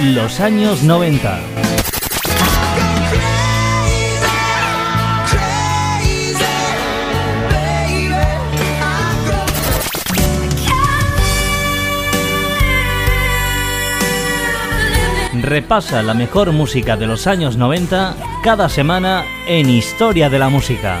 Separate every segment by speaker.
Speaker 1: Los años 90. Repasa la mejor música de los años 90 cada semana en Historia de la Música.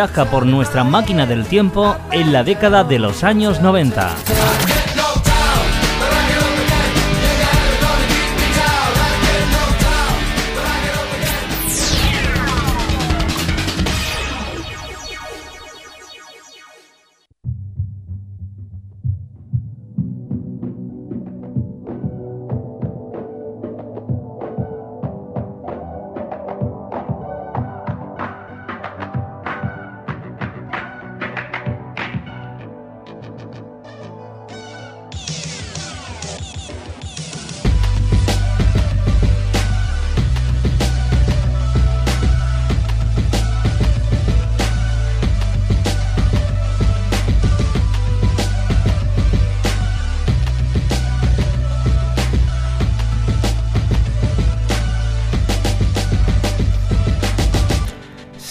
Speaker 1: Viaja por nuestra máquina del tiempo en la década de los años 90.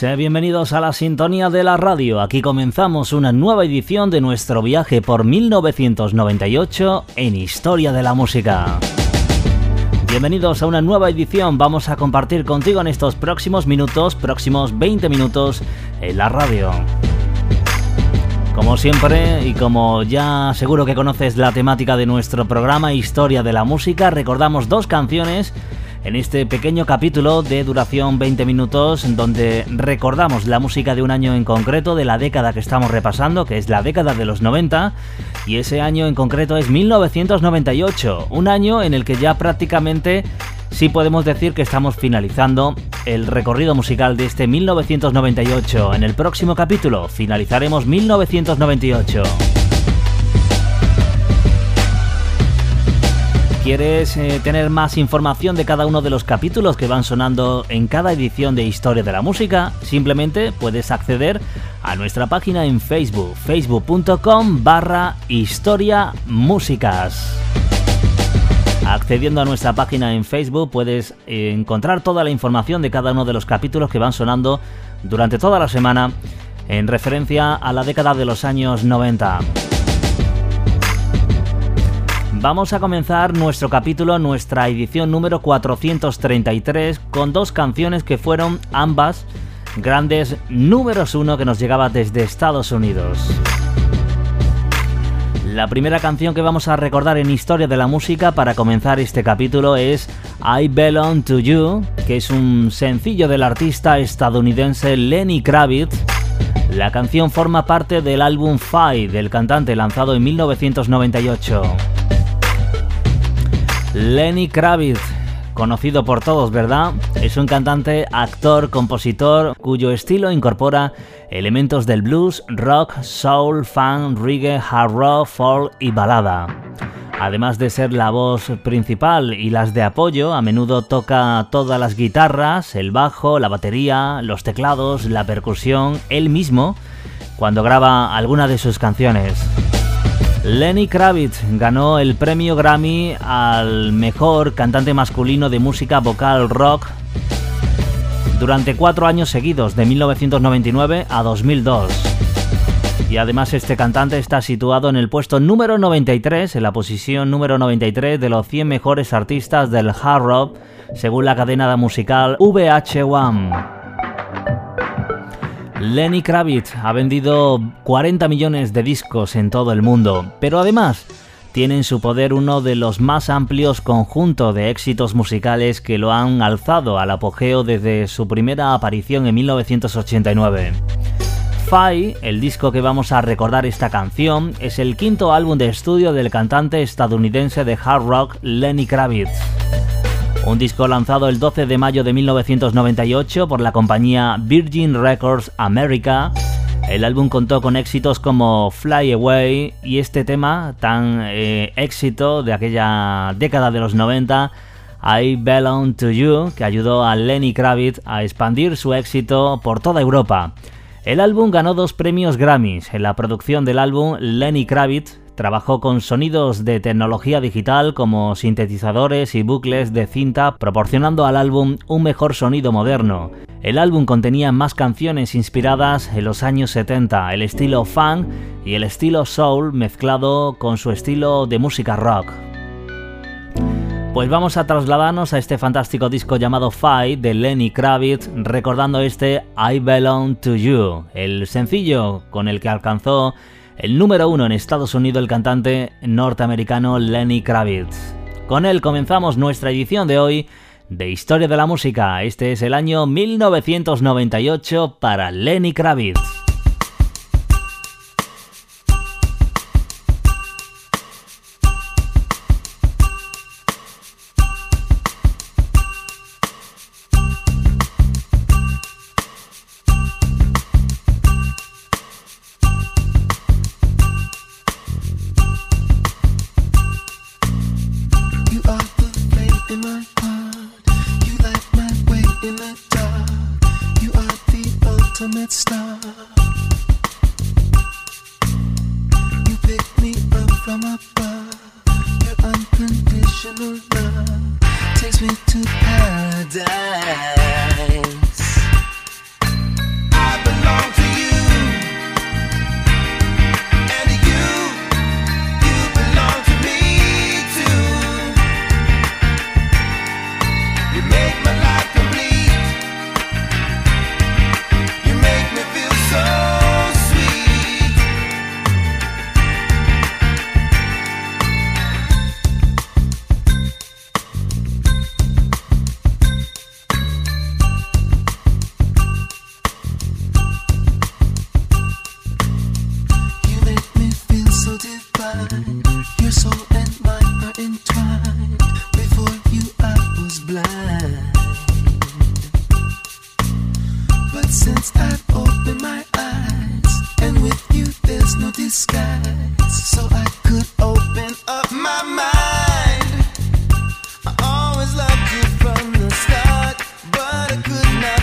Speaker 1: Bienvenidos a la sintonía de la radio. Aquí comenzamos una nueva edición de nuestro viaje por 1998 en Historia de la Música. Bienvenidos a una nueva edición. Vamos a compartir contigo en estos próximos minutos, próximos 20 minutos en la radio. Como siempre, y como ya seguro que conoces la temática de nuestro programa Historia de la Música, recordamos dos canciones en este pequeño capítulo de duración 20 minutos donde recordamos la música de un año en concreto de la década que estamos repasando, que es la década de los 90, y ese año en concreto es 1998, un año en el que ya prácticamente sí podemos decir que estamos finalizando el recorrido musical de este 1998. En el próximo capítulo finalizaremos 1998. ¿Quieres eh, tener más información de cada uno de los capítulos que van sonando en cada edición de Historia de la Música? Simplemente puedes acceder a nuestra página en Facebook, facebook.com barra Historia Músicas. Accediendo a nuestra página en Facebook puedes eh, encontrar toda la información de cada uno de los capítulos que van sonando durante toda la semana en referencia a la década de los años 90. Vamos a comenzar nuestro capítulo, nuestra edición número 433, con dos canciones que fueron ambas grandes números uno que nos llegaba desde Estados Unidos. La primera canción que vamos a recordar en Historia de la Música para comenzar este capítulo es I Belong to You, que es un sencillo del artista estadounidense Lenny Kravitz. La canción forma parte del álbum Five del cantante lanzado en 1998. Lenny Kravitz conocido por todos, ¿verdad? Es un cantante, actor, compositor cuyo estilo incorpora elementos del blues, rock, soul, funk, reggae, hard rock, folk y balada. Además de ser la voz principal y las de apoyo, a menudo toca todas las guitarras, el bajo, la batería, los teclados, la percusión, él mismo, cuando graba alguna de sus canciones. Lenny Kravitz ganó el premio Grammy al mejor cantante masculino de música vocal rock durante cuatro años seguidos, de 1999 a 2002. Y además este cantante está situado en el puesto número 93, en la posición número 93 de los 100 mejores artistas del hard rock, según la cadena musical VH1. Lenny Kravitz ha vendido 40 millones de discos en todo el mundo, pero además tiene en su poder uno de los más amplios conjuntos de éxitos musicales que lo han alzado al apogeo desde su primera aparición en 1989. Five, el disco que vamos a recordar esta canción, es el quinto álbum de estudio del cantante estadounidense de hard rock Lenny Kravitz. Un disco lanzado el 12 de mayo de 1998 por la compañía Virgin Records America. El álbum contó con éxitos como Fly Away y este tema tan eh, éxito de aquella década de los 90, I Belong to You, que ayudó a Lenny Kravitz a expandir su éxito por toda Europa. El álbum ganó dos premios Grammys. En la producción del álbum, Lenny Kravitz Trabajó con sonidos de tecnología digital como sintetizadores y bucles de cinta, proporcionando al álbum un mejor sonido moderno. El álbum contenía más canciones inspiradas en los años 70, el estilo funk y el estilo soul mezclado con su estilo de música rock. Pues vamos a trasladarnos a este fantástico disco llamado Fight de Lenny Kravitz, recordando este I Belong to You, el sencillo con el que alcanzó el número uno en Estados Unidos el cantante norteamericano Lenny Kravitz. Con él comenzamos nuestra edición de hoy de Historia de la Música. Este es el año 1998 para Lenny Kravitz. tonight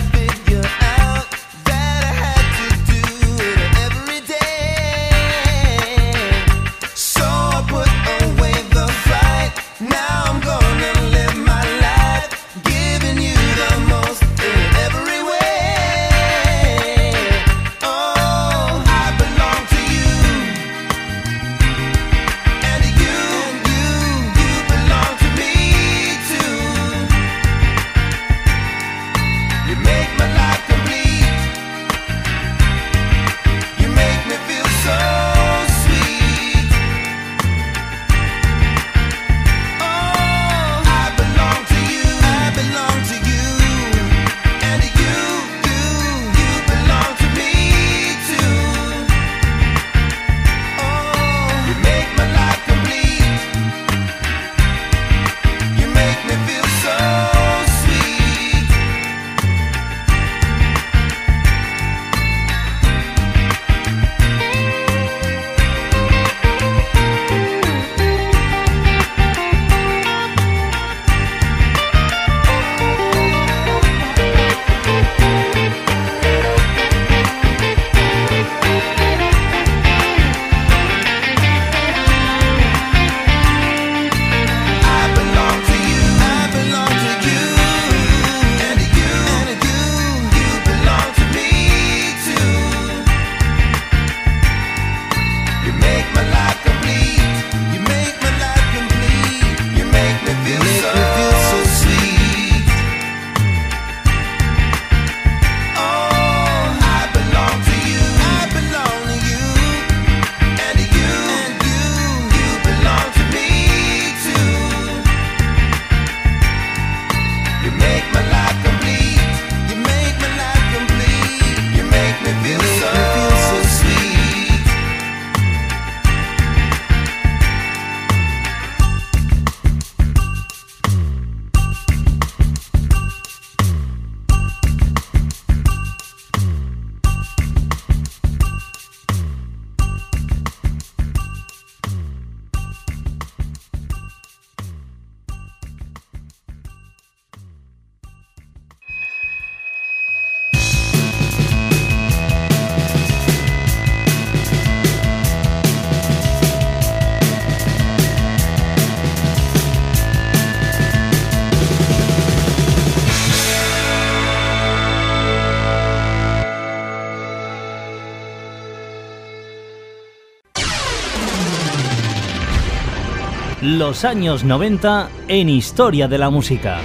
Speaker 1: Los años 90 en Historia de la Música.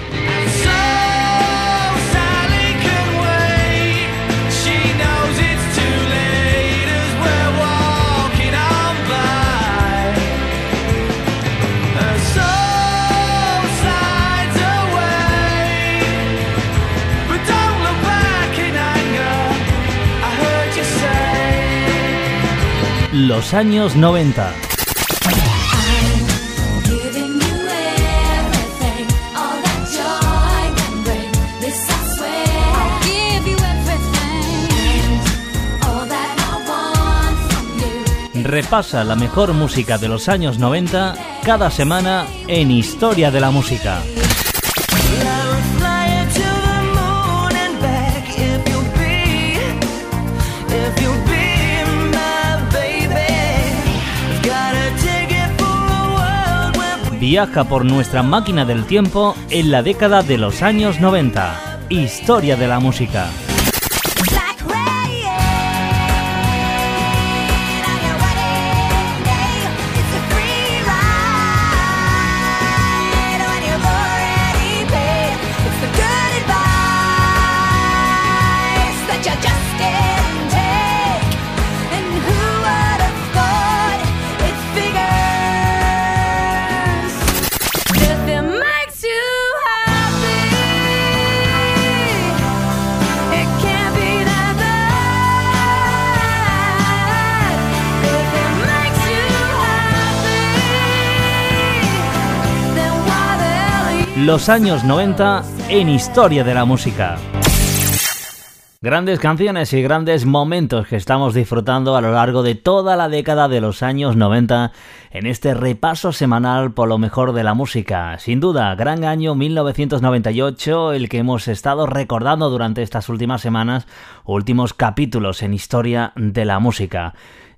Speaker 1: Los años 90. Repasa la mejor música de los años 90 cada semana en Historia de la Música. Viaja por nuestra máquina del tiempo en la década de los años 90. Historia de la música. Los años 90 en historia de la música. Grandes canciones y grandes momentos que estamos disfrutando a lo largo de toda la década de los años 90 en este repaso semanal por lo mejor de la música. Sin duda, gran año 1998, el que hemos estado recordando durante estas últimas semanas, últimos capítulos en historia de la música.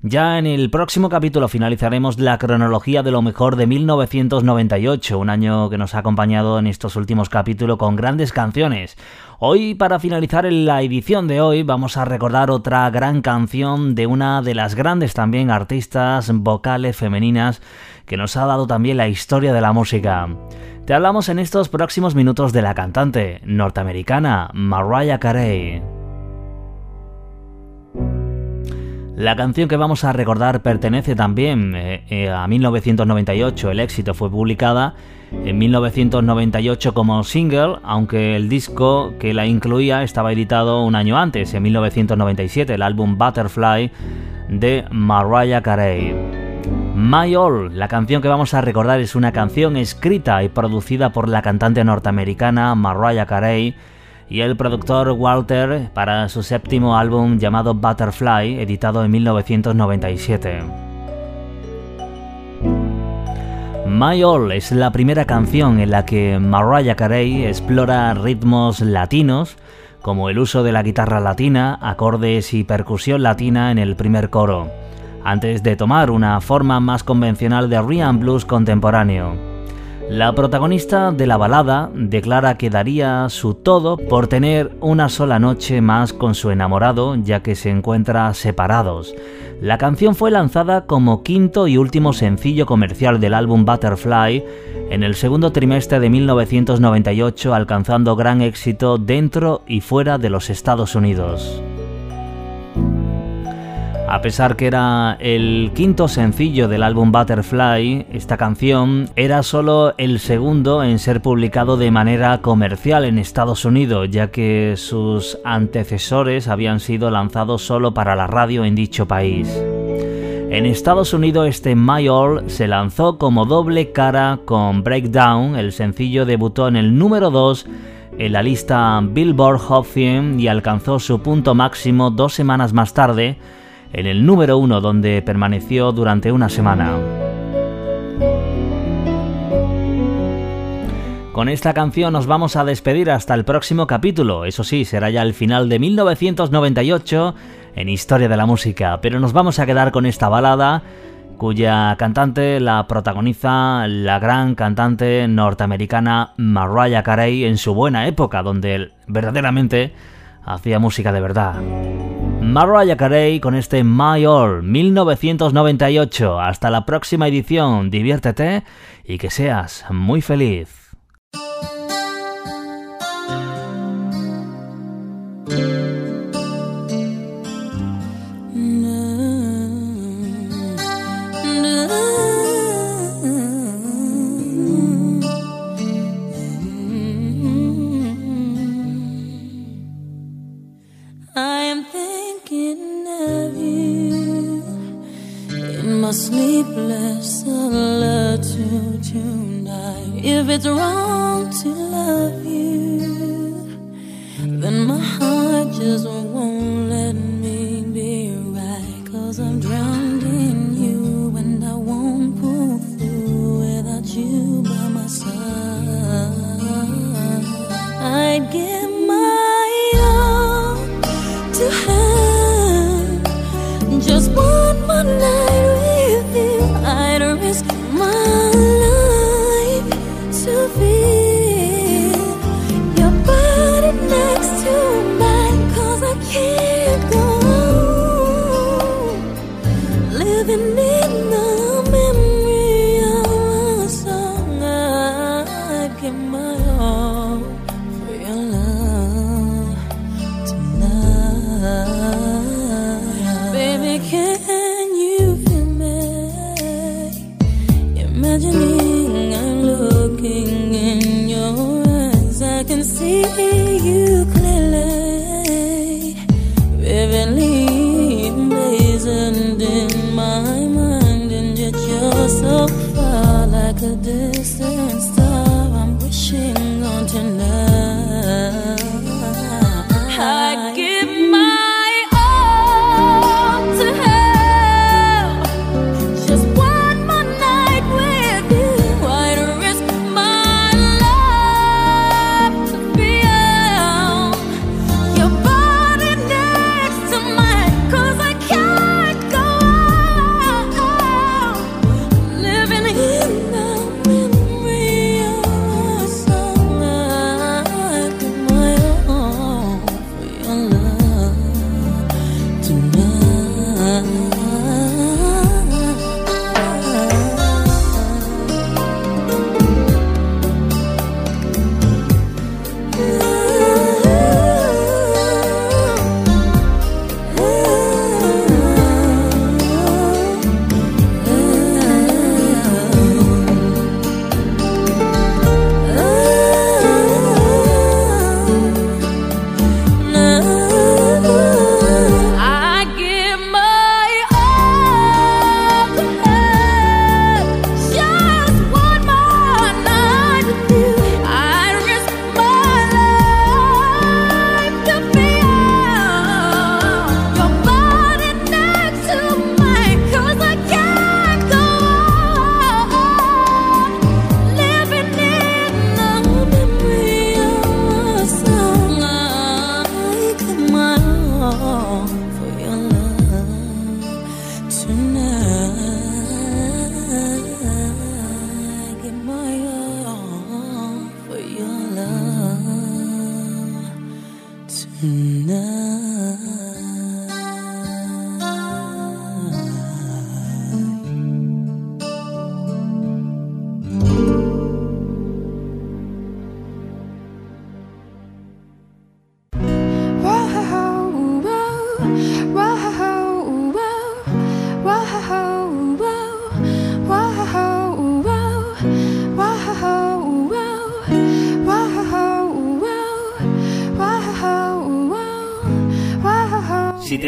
Speaker 1: Ya en el próximo capítulo finalizaremos la cronología de lo mejor de 1998, un año que nos ha acompañado en estos últimos capítulos con grandes canciones. Hoy, para finalizar la edición de hoy, vamos a recordar otra gran canción de una de las grandes también artistas vocales femeninas que nos ha dado también la historia de la música. Te hablamos en estos próximos minutos de la cantante norteamericana Mariah Carey. La canción que vamos a recordar pertenece también eh, eh, a 1998. El éxito fue publicada en 1998 como single, aunque el disco que la incluía estaba editado un año antes, en 1997, el álbum Butterfly de Mariah Carey. My All, la canción que vamos a recordar es una canción escrita y producida por la cantante norteamericana Mariah Carey y el productor Walter para su séptimo álbum llamado Butterfly, editado en 1997. My All es la primera canción en la que Mariah Carey explora ritmos latinos, como el uso de la guitarra latina, acordes y percusión latina en el primer coro, antes de tomar una forma más convencional de Rhythm Blues contemporáneo. La protagonista de la balada declara que daría su todo por tener una sola noche más con su enamorado ya que se encuentra separados. La canción fue lanzada como quinto y último sencillo comercial del álbum Butterfly en el segundo trimestre de 1998 alcanzando gran éxito dentro y fuera de los Estados Unidos. A pesar que era el quinto sencillo del álbum Butterfly, esta canción era solo el segundo en ser publicado de manera comercial en Estados Unidos, ya que sus antecesores habían sido lanzados solo para la radio en dicho país. En Estados Unidos este My All se lanzó como doble cara con Breakdown, el sencillo debutó en el número 2 en la lista Billboard Hot 100 y alcanzó su punto máximo dos semanas más tarde, en el número uno donde permaneció durante una semana. Con esta canción nos vamos a despedir hasta el próximo capítulo, eso sí, será ya el final de 1998 en Historia de la Música, pero nos vamos a quedar con esta balada cuya cantante la protagoniza la gran cantante norteamericana Mariah Carey en su buena época, donde él verdaderamente hacía música de verdad. Mariah Carey con este My All 1998. Hasta la próxima edición, diviértete y que seas muy feliz.
Speaker 2: Sleepless solitude tonight. If it's wrong to love you, then my heart just won't and stuff I'm wishing on tonight